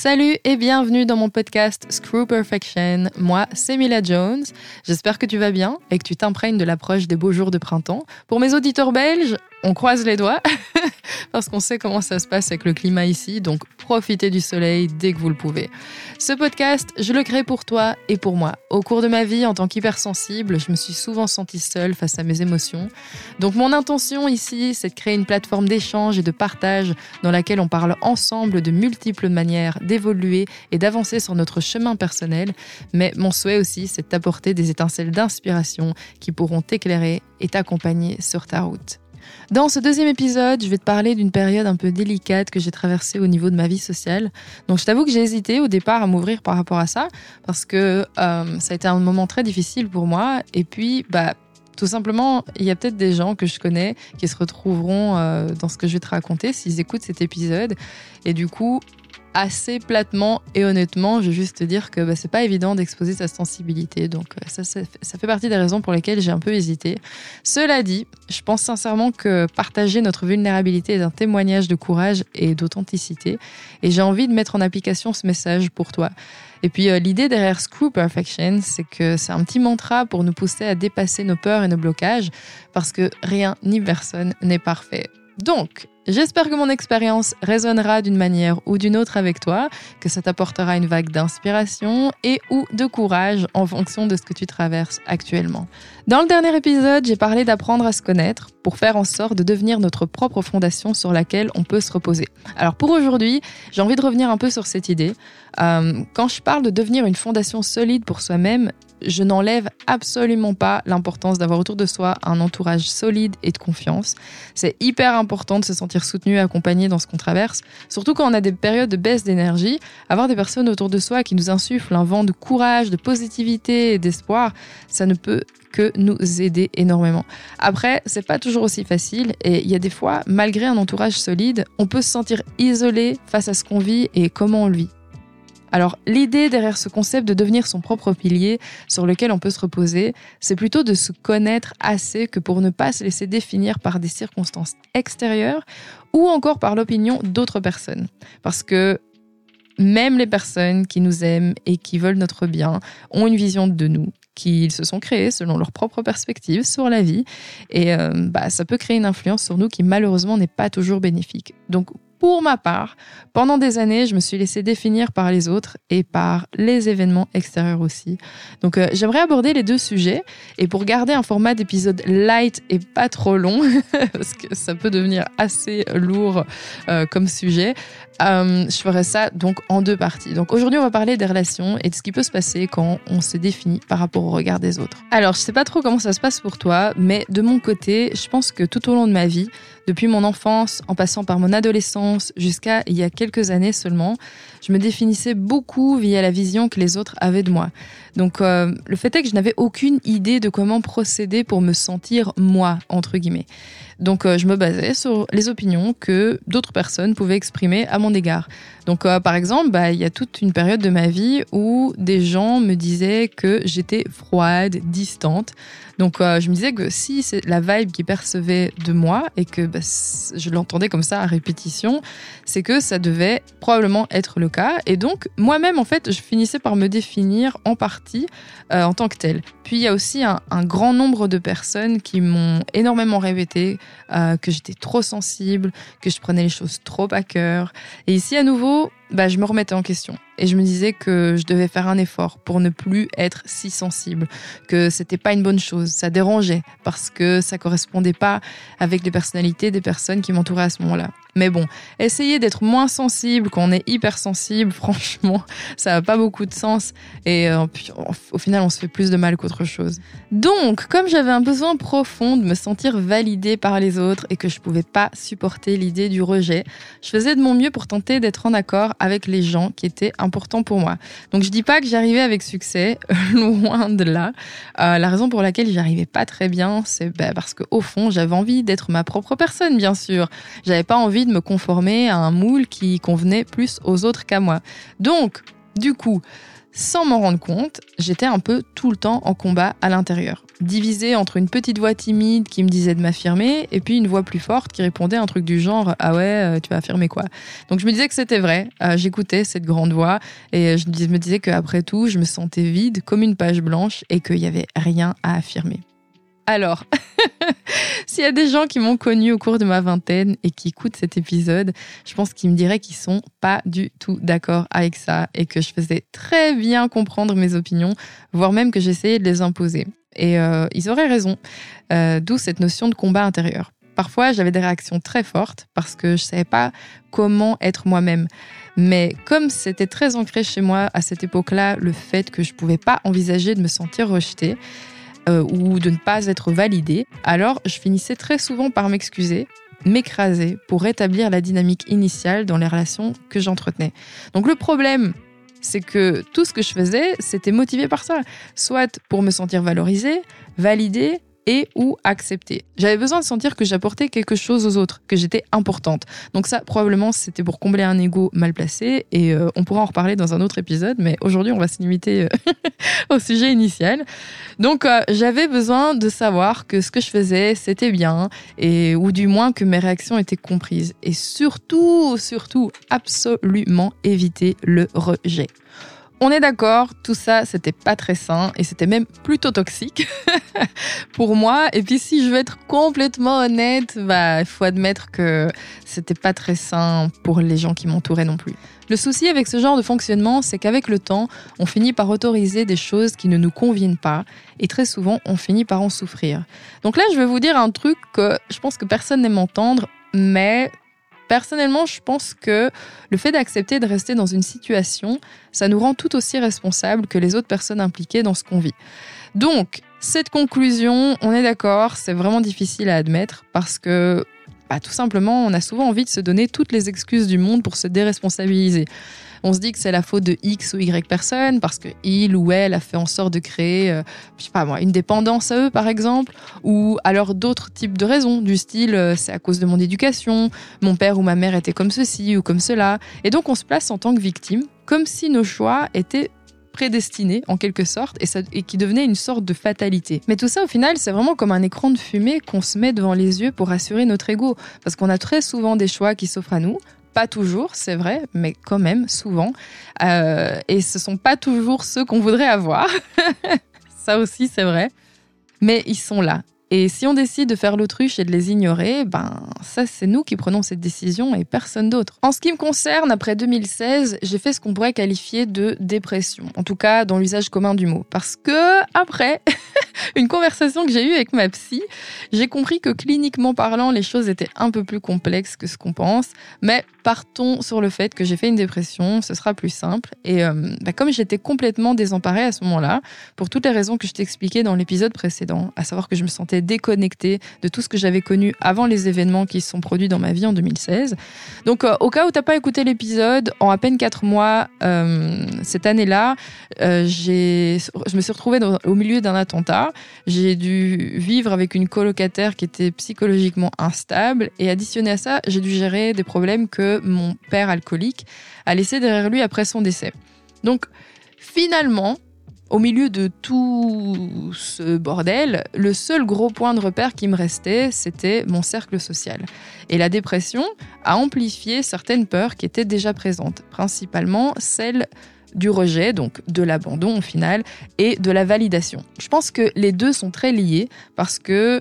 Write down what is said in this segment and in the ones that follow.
Salut et bienvenue dans mon podcast Screw Perfection. Moi, c'est Mila Jones. J'espère que tu vas bien et que tu t'imprègnes de l'approche des beaux jours de printemps. Pour mes auditeurs belges, on croise les doigts parce qu'on sait comment ça se passe avec le climat ici, donc profitez du soleil dès que vous le pouvez. Ce podcast, je le crée pour toi et pour moi. Au cours de ma vie, en tant qu'hypersensible, je me suis souvent sentie seule face à mes émotions. Donc mon intention ici, c'est de créer une plateforme d'échange et de partage dans laquelle on parle ensemble de multiples manières d'évoluer et d'avancer sur notre chemin personnel. Mais mon souhait aussi, c'est de t'apporter des étincelles d'inspiration qui pourront t'éclairer et t'accompagner sur ta route. Dans ce deuxième épisode, je vais te parler d'une période un peu délicate que j'ai traversée au niveau de ma vie sociale. Donc je t'avoue que j'ai hésité au départ à m'ouvrir par rapport à ça, parce que euh, ça a été un moment très difficile pour moi. Et puis, bah, tout simplement, il y a peut-être des gens que je connais qui se retrouveront euh, dans ce que je vais te raconter s'ils écoutent cet épisode. Et du coup, assez platement et honnêtement, je vais juste te dire que bah, c'est pas évident d'exposer sa sensibilité. Donc euh, ça, ça, fait partie des raisons pour lesquelles j'ai un peu hésité. Cela dit, je pense sincèrement que partager notre vulnérabilité est un témoignage de courage et d'authenticité. Et j'ai envie de mettre en application ce message pour toi. Et puis euh, l'idée derrière Screw Perfection, c'est que c'est un petit mantra pour nous pousser à dépasser nos peurs et nos blocages, parce que rien ni personne n'est parfait. Donc, J'espère que mon expérience résonnera d'une manière ou d'une autre avec toi, que ça t'apportera une vague d'inspiration et ou de courage en fonction de ce que tu traverses actuellement. Dans le dernier épisode, j'ai parlé d'apprendre à se connaître pour faire en sorte de devenir notre propre fondation sur laquelle on peut se reposer. Alors pour aujourd'hui, j'ai envie de revenir un peu sur cette idée. Euh, quand je parle de devenir une fondation solide pour soi-même, je n'enlève absolument pas l'importance d'avoir autour de soi un entourage solide et de confiance. C'est hyper important de se sentir soutenu et accompagné dans ce qu'on traverse, surtout quand on a des périodes de baisse d'énergie. Avoir des personnes autour de soi qui nous insufflent un vent de courage, de positivité et d'espoir, ça ne peut que nous aider énormément. Après, c'est pas toujours aussi facile et il y a des fois, malgré un entourage solide, on peut se sentir isolé face à ce qu'on vit et comment on le vit. Alors l'idée derrière ce concept de devenir son propre pilier sur lequel on peut se reposer, c'est plutôt de se connaître assez que pour ne pas se laisser définir par des circonstances extérieures ou encore par l'opinion d'autres personnes. Parce que même les personnes qui nous aiment et qui veulent notre bien ont une vision de nous qu'ils se sont créés selon leur propre perspective sur la vie. Et euh, bah, ça peut créer une influence sur nous qui malheureusement n'est pas toujours bénéfique. Donc pour ma part, pendant des années, je me suis laissée définir par les autres et par les événements extérieurs aussi. Donc euh, j'aimerais aborder les deux sujets et pour garder un format d'épisode light et pas trop long, parce que ça peut devenir assez lourd euh, comme sujet, euh, je ferai ça donc en deux parties. Donc aujourd'hui, on va parler des relations et de ce qui peut se passer quand on se définit par rapport au regard des autres. Alors, je sais pas trop comment ça se passe pour toi, mais de mon côté, je pense que tout au long de ma vie, depuis mon enfance, en passant par mon adolescence, jusqu'à il y a quelques années seulement, je me définissais beaucoup via la vision que les autres avaient de moi. Donc euh, le fait est que je n'avais aucune idée de comment procéder pour me sentir moi, entre guillemets. Donc euh, je me basais sur les opinions que d'autres personnes pouvaient exprimer à mon égard. Donc euh, par exemple, bah, il y a toute une période de ma vie où des gens me disaient que j'étais froide, distante. Donc euh, je me disais que si c'est la vibe qu'ils percevaient de moi et que bah, je l'entendais comme ça à répétition, c'est que ça devait probablement être le cas. Et donc moi-même, en fait, je finissais par me définir en partie en tant que telle. Puis il y a aussi un, un, grand nombre de personnes qui m'ont énormément répété euh, que j'étais trop sensible, que je prenais les choses trop à cœur. Et ici, à nouveau, bah, je me remettais en question. Et je me disais que je devais faire un effort pour ne plus être si sensible, que c'était pas une bonne chose, ça dérangeait parce que ça correspondait pas avec les personnalités des personnes qui m'entouraient à ce moment-là. Mais bon, essayer d'être moins sensible quand on est hypersensible, franchement, ça n'a pas beaucoup de sens. Et euh, au final, on se fait plus de mal qu'autre chose. Donc, comme j'avais un besoin profond de me sentir validée par les autres et que je pouvais pas supporter l'idée du rejet, je faisais de mon mieux pour tenter d'être en accord avec les gens qui étaient importants pour moi. Donc, je dis pas que j'arrivais avec succès, loin de là. Euh, la raison pour laquelle j'arrivais pas très bien, c'est bah, parce que au fond, j'avais envie d'être ma propre personne, bien sûr. J'avais pas envie de me conformer à un moule qui convenait plus aux autres qu'à moi. Donc, Du coup, sans m'en rendre compte, j'étais un peu tout le temps en combat à l'intérieur, divisé entre une petite voix timide qui me disait de m'affirmer et puis une voix plus forte qui répondait un truc du genre ah ouais euh, tu vas affirmer quoi? Donc je me disais que c'était vrai, euh, j'écoutais cette grande voix et je me disais qu'après tout je me sentais vide comme une page blanche et qu'il n'y avait rien à affirmer. Alors, s'il y a des gens qui m'ont connu au cours de ma vingtaine et qui écoutent cet épisode, je pense qu'ils me diraient qu'ils sont pas du tout d'accord avec ça et que je faisais très bien comprendre mes opinions, voire même que j'essayais de les imposer. Et euh, ils auraient raison, euh, d'où cette notion de combat intérieur. Parfois, j'avais des réactions très fortes parce que je savais pas comment être moi-même. Mais comme c'était très ancré chez moi à cette époque-là, le fait que je pouvais pas envisager de me sentir rejetée, euh, ou de ne pas être validé, alors je finissais très souvent par m'excuser, m'écraser pour rétablir la dynamique initiale dans les relations que j'entretenais. Donc le problème, c'est que tout ce que je faisais, c'était motivé par ça, soit pour me sentir valorisé, validé, et ou accepter. J'avais besoin de sentir que j'apportais quelque chose aux autres, que j'étais importante. Donc ça, probablement, c'était pour combler un ego mal placé et euh, on pourra en reparler dans un autre épisode, mais aujourd'hui, on va se limiter euh, au sujet initial. Donc euh, j'avais besoin de savoir que ce que je faisais, c'était bien et ou du moins que mes réactions étaient comprises et surtout, surtout, absolument éviter le rejet. On est d'accord, tout ça, c'était pas très sain et c'était même plutôt toxique pour moi. Et puis, si je veux être complètement honnête, bah, il faut admettre que c'était pas très sain pour les gens qui m'entouraient non plus. Le souci avec ce genre de fonctionnement, c'est qu'avec le temps, on finit par autoriser des choses qui ne nous conviennent pas et très souvent, on finit par en souffrir. Donc là, je vais vous dire un truc que je pense que personne n'aime entendre, mais Personnellement, je pense que le fait d'accepter de rester dans une situation, ça nous rend tout aussi responsables que les autres personnes impliquées dans ce qu'on vit. Donc, cette conclusion, on est d'accord, c'est vraiment difficile à admettre parce que bah, tout simplement, on a souvent envie de se donner toutes les excuses du monde pour se déresponsabiliser. On se dit que c'est la faute de X ou Y personne parce que il ou elle a fait en sorte de créer, euh, pas moi, une dépendance à eux par exemple, ou alors d'autres types de raisons du style euh, c'est à cause de mon éducation, mon père ou ma mère était comme ceci ou comme cela, et donc on se place en tant que victime, comme si nos choix étaient prédestinés en quelque sorte et qui devenait une sorte de fatalité. Mais tout ça au final c'est vraiment comme un écran de fumée qu'on se met devant les yeux pour assurer notre ego parce qu'on a très souvent des choix qui s'offrent à nous, pas toujours, c'est vrai, mais quand même souvent. Euh, et ce sont pas toujours ceux qu'on voudrait avoir. Ça aussi, c'est vrai. Mais ils sont là. Et si on décide de faire l'autruche et de les ignorer, ben ça c'est nous qui prenons cette décision et personne d'autre. En ce qui me concerne, après 2016, j'ai fait ce qu'on pourrait qualifier de dépression, en tout cas dans l'usage commun du mot, parce que après une conversation que j'ai eue avec ma psy, j'ai compris que cliniquement parlant, les choses étaient un peu plus complexes que ce qu'on pense, mais partons sur le fait que j'ai fait une dépression, ce sera plus simple. Et euh, bah, comme j'étais complètement désemparée à ce moment-là, pour toutes les raisons que je t'expliquais dans l'épisode précédent, à savoir que je me sentais déconnectée de tout ce que j'avais connu avant les événements qui se sont produits dans ma vie en 2016. Donc euh, au cas où tu n'as pas écouté l'épisode, en à peine quatre mois, euh, cette année-là, j'ai, je me suis retrouvée au milieu d'un attentat. J'ai dû vivre avec une colocataire qui était psychologiquement instable et additionné à ça, j'ai dû gérer des problèmes que mon père alcoolique a laissé derrière lui après son décès. Donc finalement, au milieu de tout ce bordel, le seul gros point de repère qui me restait, c'était mon cercle social. Et la dépression a amplifié certaines peurs qui étaient déjà présentes, principalement celle du rejet, donc de l'abandon au final, et de la validation. Je pense que les deux sont très liés parce que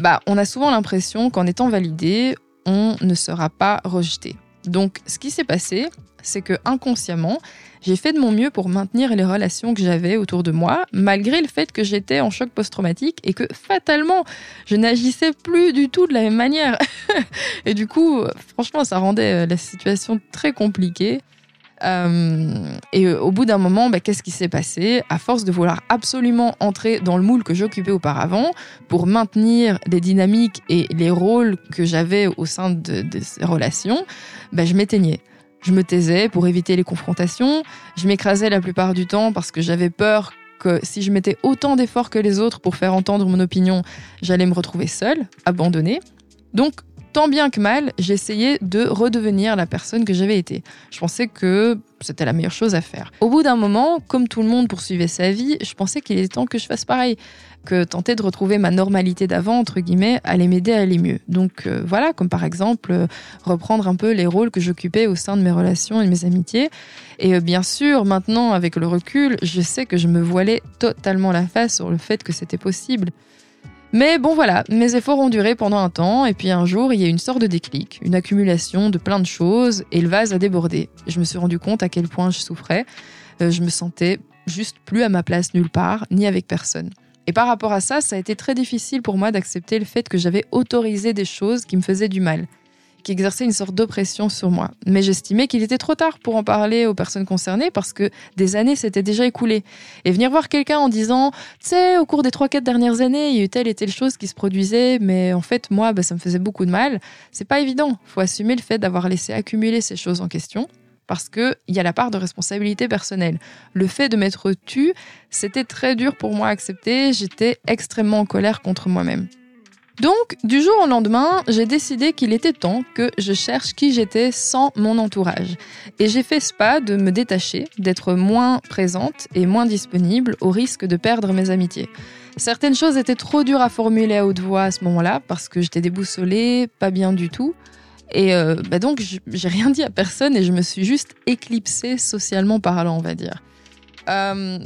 bah, on a souvent l'impression qu'en étant validé, on ne sera pas rejeté. Donc, ce qui s'est passé, c'est que inconsciemment, j'ai fait de mon mieux pour maintenir les relations que j'avais autour de moi, malgré le fait que j'étais en choc post-traumatique et que fatalement, je n'agissais plus du tout de la même manière. et du coup, franchement, ça rendait euh, la situation très compliquée. Euh, et au bout d'un moment, bah, qu'est-ce qui s'est passé? À force de vouloir absolument entrer dans le moule que j'occupais auparavant pour maintenir les dynamiques et les rôles que j'avais au sein de, ces relations, bah, je m'éteignais. Je me taisais pour éviter les confrontations. Je m'écrasais la plupart du temps parce que j'avais peur que si je mettais autant d'efforts que les autres pour faire entendre mon opinion, j'allais me retrouver seule, abandonnée. Donc, tant bien que mal, j'essayais de redevenir la personne que j'avais été. Je pensais que c'était la meilleure chose à faire. Au bout d'un moment, comme tout le monde poursuivait sa vie, je pensais qu'il était temps que je fasse pareil, que tenter de retrouver ma normalité d'avant, entre guillemets, allait m'aider à aller mieux. Donc euh, voilà, comme par exemple euh, reprendre un peu les rôles que j'occupais au sein de mes relations et de mes amitiés. Et euh, bien sûr, maintenant, avec le recul, je sais que je me voilais totalement la face sur le fait que c'était possible. Mais bon voilà, mes efforts ont duré pendant un temps, et puis un jour, il y a une sorte de déclic, une accumulation de plein de choses, et le vase a débordé. Je me suis rendu compte à quel point je souffrais. Euh, je me sentais juste plus à ma place nulle part, ni avec personne. Et par rapport à ça, ça a été très difficile pour moi d'accepter le fait que j'avais autorisé des choses qui me faisaient du mal exerçait une sorte d'oppression sur moi. Mais j'estimais qu'il était trop tard pour en parler aux personnes concernées parce que des années s'étaient déjà écoulées. Et venir voir quelqu'un en disant, tu sais, au cours des 3-4 dernières années, il y a eu telle et telle chose qui se produisait, mais en fait, moi, bah, ça me faisait beaucoup de mal, c'est pas évident. faut assumer le fait d'avoir laissé accumuler ces choses en question parce qu'il y a la part de responsabilité personnelle. Le fait de m'être tu, c'était très dur pour moi à accepter, j'étais extrêmement en colère contre moi-même. Donc, du jour au lendemain, j'ai décidé qu'il était temps que je cherche qui j'étais sans mon entourage. Et j'ai fait ce pas de me détacher, d'être moins présente et moins disponible au risque de perdre mes amitiés. Certaines choses étaient trop dures à formuler à haute voix à ce moment-là parce que j'étais déboussolée, pas bien du tout. Et euh, bah donc, j'ai rien dit à personne et je me suis juste éclipsée socialement parlant, on va dire. Euh,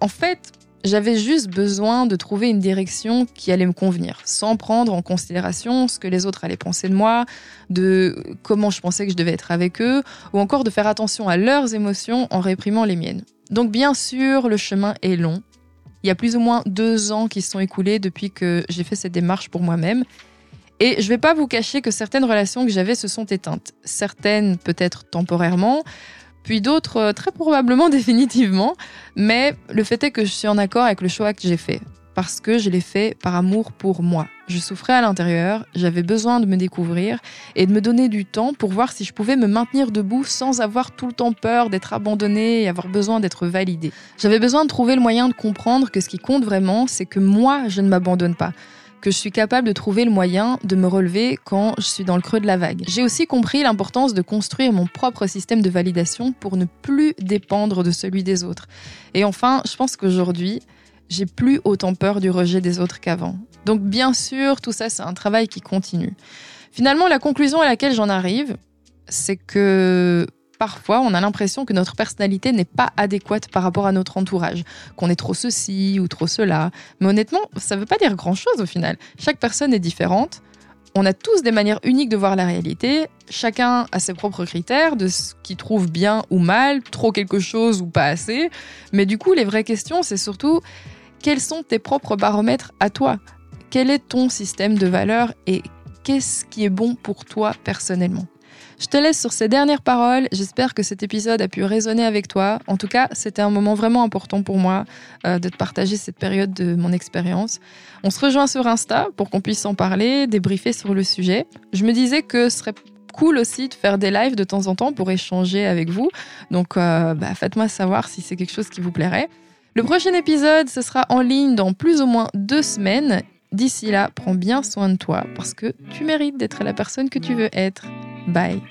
en fait, j'avais juste besoin de trouver une direction qui allait me convenir, sans prendre en considération ce que les autres allaient penser de moi, de comment je pensais que je devais être avec eux, ou encore de faire attention à leurs émotions en réprimant les miennes. Donc bien sûr, le chemin est long. Il y a plus ou moins deux ans qui se sont écoulés depuis que j'ai fait cette démarche pour moi-même. Et je vais pas vous cacher que certaines relations que j'avais se sont éteintes. Certaines peut-être temporairement, puis d'autres euh, très probablement définitivement. Mais le fait est que je suis en accord avec le choix que j'ai fait, parce que je l'ai fait par amour pour moi. Je souffrais à l'intérieur, j'avais besoin de me découvrir et de me donner du temps pour voir si je pouvais me maintenir debout sans avoir tout le temps peur d'être abandonnée et avoir besoin d'être validée. J'avais besoin de trouver le moyen de comprendre que ce qui compte vraiment, c'est que moi, je ne m'abandonne pas je suis capable de trouver le moyen de me relever quand je suis dans le creux de la vague. J'ai aussi compris l'importance de construire mon propre système de validation pour ne plus dépendre de celui des autres. Et enfin, je pense qu'aujourd'hui, j'ai plus autant peur du rejet des autres qu'avant. Donc bien sûr, tout ça, c'est un travail qui continue. Finalement, la conclusion à laquelle j'en arrive, c'est que parfois on a l'impression que notre personnalité n'est pas adéquate par rapport à notre entourage, qu'on est trop ceci ou trop cela. Mais honnêtement, ça ne veut pas dire grand-chose au final. Chaque personne est différente. On a tous des manières uniques de voir la réalité. Chacun a ses propres critères de ce qu'il trouve bien ou mal, trop quelque chose ou pas assez. Mais du coup, les vraies questions, c'est surtout quels sont tes propres baromètres à toi? Quel est ton système de valeurs et qu'est-ce qui est bon pour toi personnellement? Je te laisse sur ces dernières paroles. J'espère que cet épisode a pu résonner avec toi. En tout cas, c'était un moment vraiment important pour moi euh, de te partager cette période de mon expérience. On se rejoint sur Insta pour qu'on puisse en parler, débriefer sur le sujet. Je me disais que ce serait cool aussi de faire des lives de temps en temps pour échanger avec vous. Donc, euh, bah, faites-moi savoir si c'est quelque chose qui vous plairait. Le prochain épisode, ce sera en ligne dans plus ou moins deux semaines. D'ici là, prends bien soin de toi parce que tu mérites d'être la personne que tu veux être. Bye.